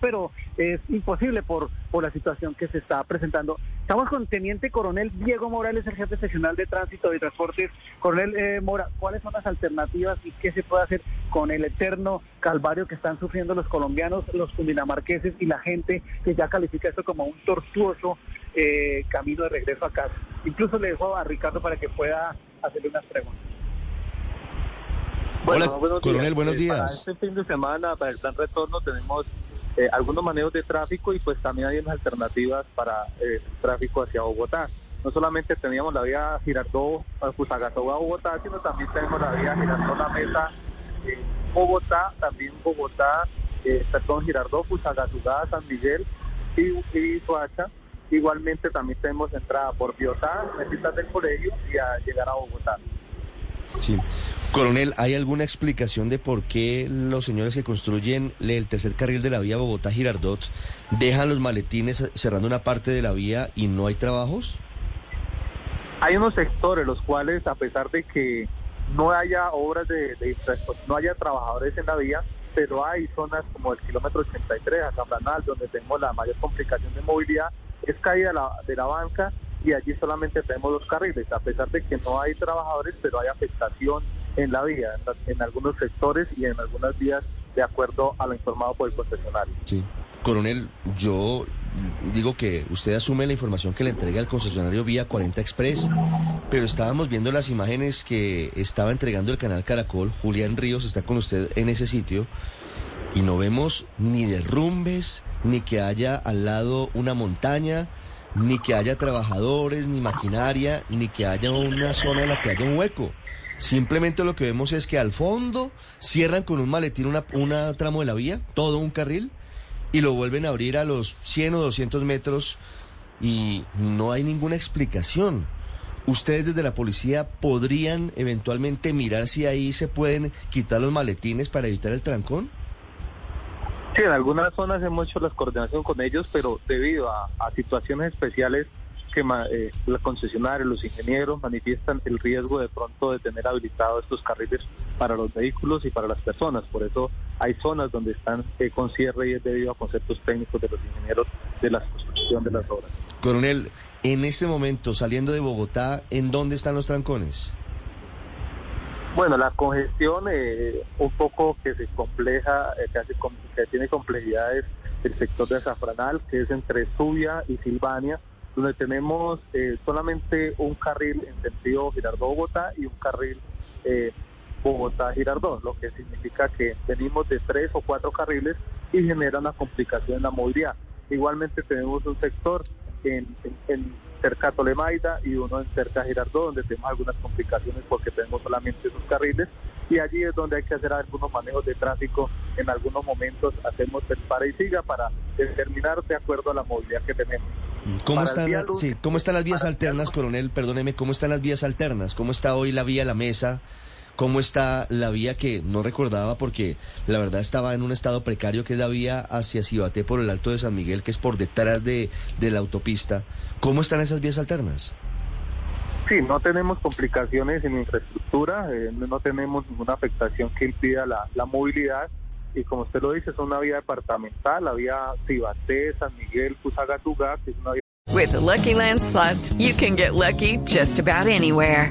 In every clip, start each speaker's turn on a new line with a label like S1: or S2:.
S1: Pero es imposible por, por la situación que se está presentando. Estamos con Teniente Coronel Diego Morales, el jefe seccional de Tránsito y Transportes. Coronel eh, Mora, ¿cuáles son las alternativas y qué se puede hacer con el eterno calvario que están sufriendo los colombianos, los cundinamarqueses y la gente que ya califica esto como un tortuoso eh, camino de regreso a casa? Incluso le dejo a Ricardo para que pueda hacerle unas preguntas.
S2: Hola, coronel, buenos
S3: Eh,
S2: días.
S3: Para este fin de semana, para el plan retorno, tenemos eh, algunos manejos de tráfico y pues también hay unas alternativas para eh, tráfico hacia Bogotá. No solamente teníamos la vía Girardot, Fusagasugá, Bogotá, sino también tenemos la vía Girardot La Mesa, eh, Bogotá, también Bogotá, eh, perdón, Girardot, Fusagasugá, San Miguel y, y Soacha. Igualmente también tenemos entrada por Biotá, Mesitas del Colegio y a llegar a Bogotá.
S2: Sí. Coronel, ¿hay alguna explicación de por qué los señores que construyen el tercer carril de la vía Bogotá-Girardot dejan los maletines cerrando una parte de la vía y no hay trabajos?
S3: Hay unos sectores los cuales, a pesar de que no haya obras de, de infraestructura, no haya trabajadores en la vía, pero hay zonas como el kilómetro 83 a Zambranal, donde tenemos la mayor complicación de movilidad, es caída de la banca y allí solamente tenemos dos carriles, a pesar de que no hay trabajadores, pero hay afectación en la vía, en, en algunos sectores y en algunas vías, de acuerdo a lo informado por el concesionario.
S2: Sí. Coronel, yo digo que usted asume la información que le entrega el concesionario vía 40 Express, pero estábamos viendo las imágenes que estaba entregando el canal Caracol. Julián Ríos está con usted en ese sitio y no vemos ni derrumbes, ni que haya al lado una montaña, ni que haya trabajadores, ni maquinaria, ni que haya una zona en la que haya un hueco. Simplemente lo que vemos es que al fondo cierran con un maletín una, tramo de la vía, todo un carril, y lo vuelven a abrir a los 100 o 200 metros y no hay ninguna explicación. ¿Ustedes desde la policía podrían eventualmente mirar si ahí se pueden quitar los maletines para evitar el trancón?
S3: Sí, en algunas zonas hemos hecho la coordinación con ellos, pero debido a, situaciones especiales que eh, la concesionaria, los ingenieros manifiestan el riesgo de pronto de tener habilitados estos carriles para los vehículos y para las personas. Por eso hay zonas donde están eh, con cierre y es debido a conceptos técnicos de los ingenieros de la construcción de las obras.
S2: Coronel, en este momento, saliendo de Bogotá, ¿en dónde están los trancones?
S3: Bueno, la congestión eh, un poco que se compleja, eh, que, hace que tiene complejidades el sector de Azafranal, que es entre Subia y Silvania, donde tenemos eh, solamente un carril en sentido Girardot-Bogotá y un carril eh, Bogotá-Girardot, lo que significa que venimos de tres o cuatro carriles y genera una complicación en la movilidad. Igualmente tenemos un sector en, en- en cerca a Tolemaida y uno en cerca a Girardot, donde tenemos algunas complicaciones porque tenemos solamente esos carriles y allí es donde hay que hacer algunos manejos de tráfico. En algunos momentos hacemos el para y siga para determinar de acuerdo a la movilidad que tenemos.
S2: ¿Cómo están, las-
S3: lunes,
S2: sí, ¿Cómo están las vías alternas, coronel? Perdóneme, ¿cómo están las vías alternas? ¿Cómo está hoy la vía La Mesa? ¿Cómo está la vía que no recordaba porque la verdad estaba en un estado precario, que es la vía hacia Cibaté por el Alto de San Miguel, que es por detrás de, de la autopista? ¿Cómo están esas vías alternas?
S3: Sí, no tenemos complicaciones en infraestructura, eh, no tenemos ninguna afectación que impida la, la movilidad y como usted lo dice, es una vía departamental, la vía Cibaté, San Miguel, Fusagatugá, que es una vía
S4: With the Lucky Land slots, you can get lucky just about anywhere.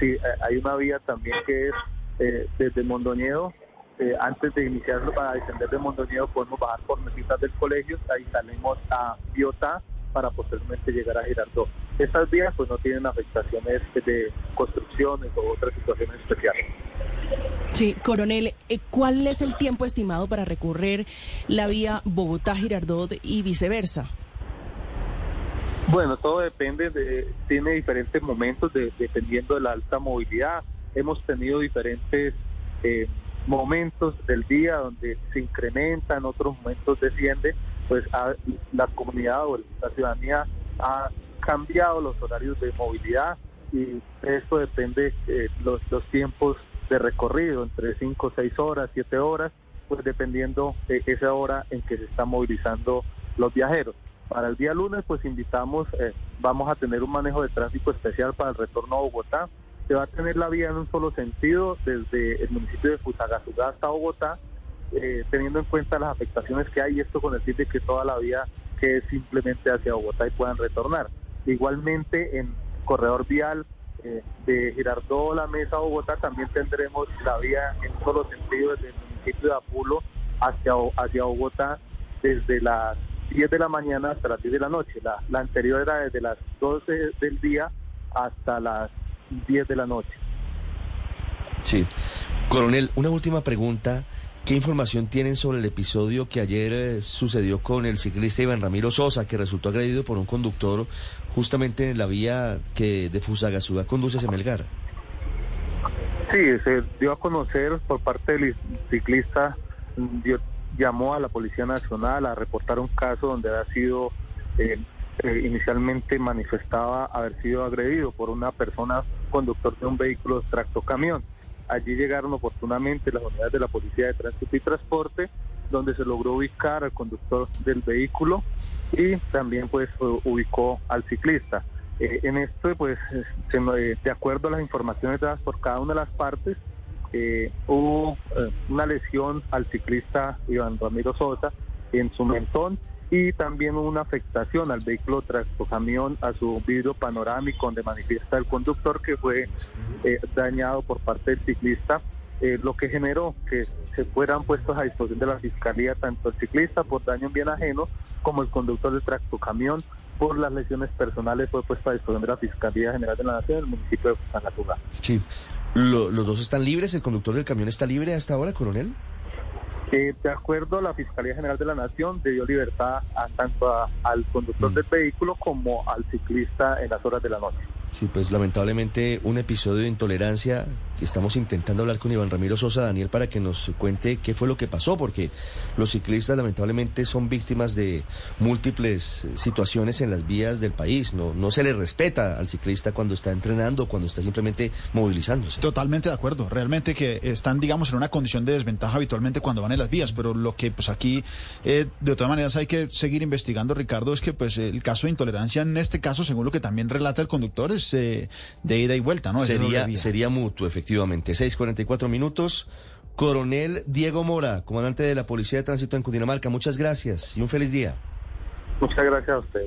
S3: sí, eh, hay una vía también que es eh, desde Mondoñedo, eh, antes de iniciarlo para descender de Mondoñedo podemos bajar por mesitas del colegio, ahí salimos a Biotá para posteriormente llegar a Girardot. Estas vías pues no tienen afectaciones de construcciones o otras situaciones especiales.
S5: Sí, coronel, ¿cuál es el tiempo estimado para recorrer la vía Bogotá-Girardot y viceversa?
S3: Bueno, todo depende, de, tiene diferentes momentos de, dependiendo de la alta movilidad. Hemos tenido diferentes eh, momentos del día donde se incrementa, en otros momentos desciende, pues la comunidad o la ciudadanía ha cambiado los horarios de movilidad y esto depende de eh, los, tiempos de recorrido, entre 5, 6 horas, 7 horas, pues dependiendo de esa hora en que se están movilizando los viajeros. Para el día lunes, pues invitamos, eh, vamos a tener un manejo de tráfico especial para el retorno a Bogotá. Se va a tener la vía en un solo sentido desde el municipio de Fusagasugá hasta Bogotá, eh, teniendo en cuenta las afectaciones que hay, esto con el fin de que toda la vía quede simplemente hacia Bogotá y puedan retornar. Igualmente en corredor vial eh, de Girardot la Mesa Bogotá también tendremos la vía en todos los sentidos desde el municipio de Apulo hacia, hacia Bogotá desde las 10 de la mañana hasta las 10 de la noche. La, la anterior era desde las 12 del día hasta las 10 de la noche.
S2: Sí. Coronel, una última pregunta. ¿Qué información tienen sobre el episodio que ayer eh, sucedió con el ciclista Iván Ramiro Sosa, que resultó agredido por un conductor justamente en la vía que de Fusagasugá conduce a Semelgar?
S3: Sí, se dio a conocer por parte del ciclista, llamó a la Policía Nacional a reportar un caso donde ha sido, eh, eh, inicialmente manifestaba haber sido agredido por una persona conductor de un vehículo tracto camión. Allí llegaron oportunamente las unidades de la Policía de Tránsito y Transporte, donde se logró ubicar al conductor del vehículo y también pues ubicó al ciclista. Eh, en esto pues de acuerdo a las informaciones dadas por cada una de las partes, eh, hubo una lesión al ciclista Iván Ramiro Sosa en su mentón y también una afectación al vehículo camión a su vidrio panorámico donde manifiesta el conductor que fue eh, dañado por parte del ciclista, eh, lo que generó que se fueran puestos a disposición de la fiscalía tanto el ciclista por daño en bien ajeno como el conductor del camión por las lesiones personales fue puesto a disposición de la Fiscalía General de la Nación en el municipio de Sangatugá.
S2: Sí. ¿Los dos están libres? ¿El conductor del camión está libre hasta ahora, coronel?
S3: Eh, de acuerdo a la Fiscalía General de la Nación, dio libertad a, tanto al conductor mm. del vehículo como al ciclista en las horas de la noche.
S2: Sí, pues lamentablemente un episodio de intolerancia que estamos intentando hablar con Iván Ramiro Sosa Daniel para que nos cuente qué fue lo que pasó, porque los ciclistas lamentablemente son víctimas de múltiples situaciones en las vías del país. No, no se le respeta al ciclista cuando está entrenando, cuando está simplemente movilizándose.
S6: Totalmente de acuerdo. Realmente que están, digamos, en una condición de desventaja habitualmente cuando van en las vías, pero lo que pues aquí eh, de todas maneras hay que seguir investigando, Ricardo, es que pues el caso de intolerancia en este caso, según lo que también relata el conductor, es eh, de ida y vuelta, ¿no?
S2: Sería, sería mutuo, efectivamente. 6.44 minutos. Coronel Diego Mora, comandante de la Policía de Tránsito en Cundinamarca, muchas gracias y un feliz día.
S3: Muchas gracias a usted.